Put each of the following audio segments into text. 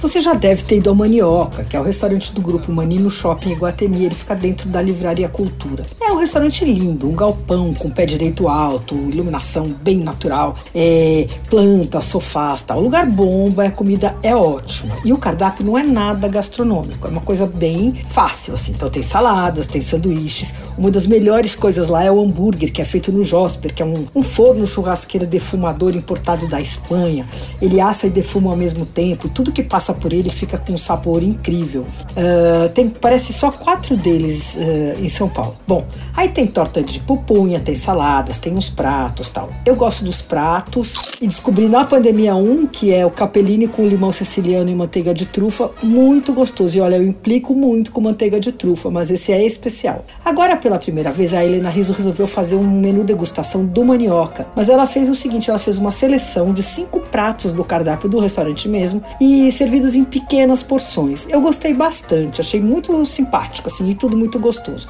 Você já deve ter ido ao Manioca, que é o restaurante do grupo Mani no Shopping Iguatemi. Ele fica dentro da Livraria Cultura. É um restaurante lindo, um galpão com pé direito alto, iluminação bem natural, é, plantas, sofás, tal. O lugar bomba, a comida é ótima. E o cardápio não é nada gastronômico, é uma coisa bem fácil, assim. Então tem saladas, tem sanduíches. Uma das melhores coisas lá é o hambúrguer, que é feito no Josper, que é um, um forno churrasqueiro defumador importado da Espanha. Ele assa e defuma ao mesmo tempo. Tudo que passa passa por ele fica com um sabor incrível. Uh, tem parece só quatro deles uh, em São Paulo. Bom, aí tem torta de pupunha, tem saladas, tem uns pratos tal. Eu gosto dos pratos e descobri na pandemia um que é o capellini com limão siciliano e manteiga de trufa, muito gostoso. E olha, eu implico muito com manteiga de trufa, mas esse é especial. Agora, pela primeira vez, a Helena Riso resolveu fazer um menu degustação do manioca. Mas ela fez o seguinte: ela fez uma seleção de cinco pratos do cardápio do restaurante mesmo e serviu servidos em pequenas porções. Eu gostei bastante, achei muito simpático, assim, e tudo muito gostoso.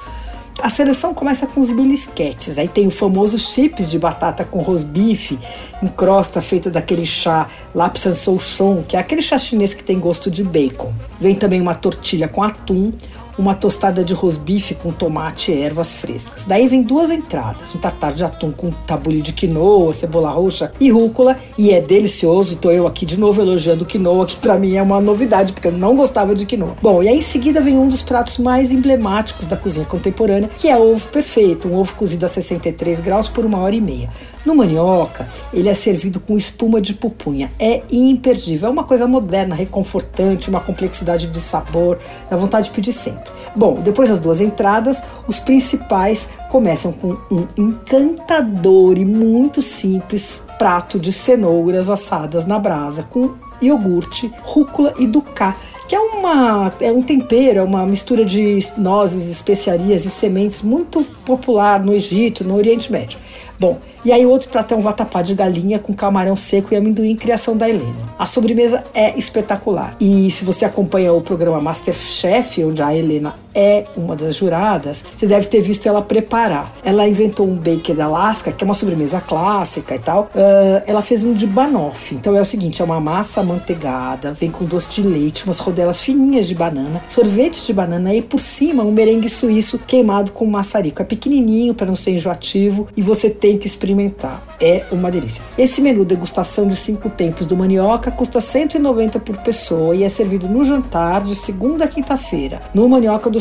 A seleção começa com os belisquetes, aí tem o famoso chips de batata com rosbife, em crosta feita daquele chá lapsan souchon, que é aquele chá chinês que tem gosto de bacon. Vem também uma tortilha com atum, uma tostada de rosbife com tomate e ervas frescas. Daí vem duas entradas, um tartar de atum com tabule de quinoa, cebola roxa e rúcula, e é delicioso. Tô eu aqui de novo elogiando quinoa, que para mim é uma novidade, porque eu não gostava de quinoa. Bom, e aí em seguida vem um dos pratos mais emblemáticos da cozinha contemporânea, que é o ovo perfeito, um ovo cozido a 63 graus por uma hora e meia. No manioca, ele é servido com espuma de pupunha. É imperdível, é uma coisa moderna, reconfortante, uma complexidade de sabor, dá vontade de pedir sempre. Bom, depois das duas entradas, os principais começam com um encantador e muito simples prato de cenouras assadas na brasa com iogurte, rúcula e ducá, que é uma é um tempero, é uma mistura de nozes, especiarias e sementes muito popular no Egito, no Oriente Médio. Bom, e aí outro prato é um vatapá de galinha com camarão seco e amendoim, criação da Helena. A sobremesa é espetacular. E se você acompanha o programa Masterchef, onde a Helena é uma das juradas, você deve ter visto ela preparar. Ela inventou um bake da Alaska, que é uma sobremesa clássica e tal. Uh, ela fez um de banoffee. Então é o seguinte, é uma massa amanteigada, vem com doce de leite, umas rodelas fininhas de banana, sorvete de banana e por cima um merengue suíço queimado com maçarico. É pequenininho para não ser enjoativo e você tem que experimentar. É uma delícia. Esse menu degustação de cinco tempos do Manioca custa 190 por pessoa e é servido no jantar de segunda a quinta-feira, no Manioca do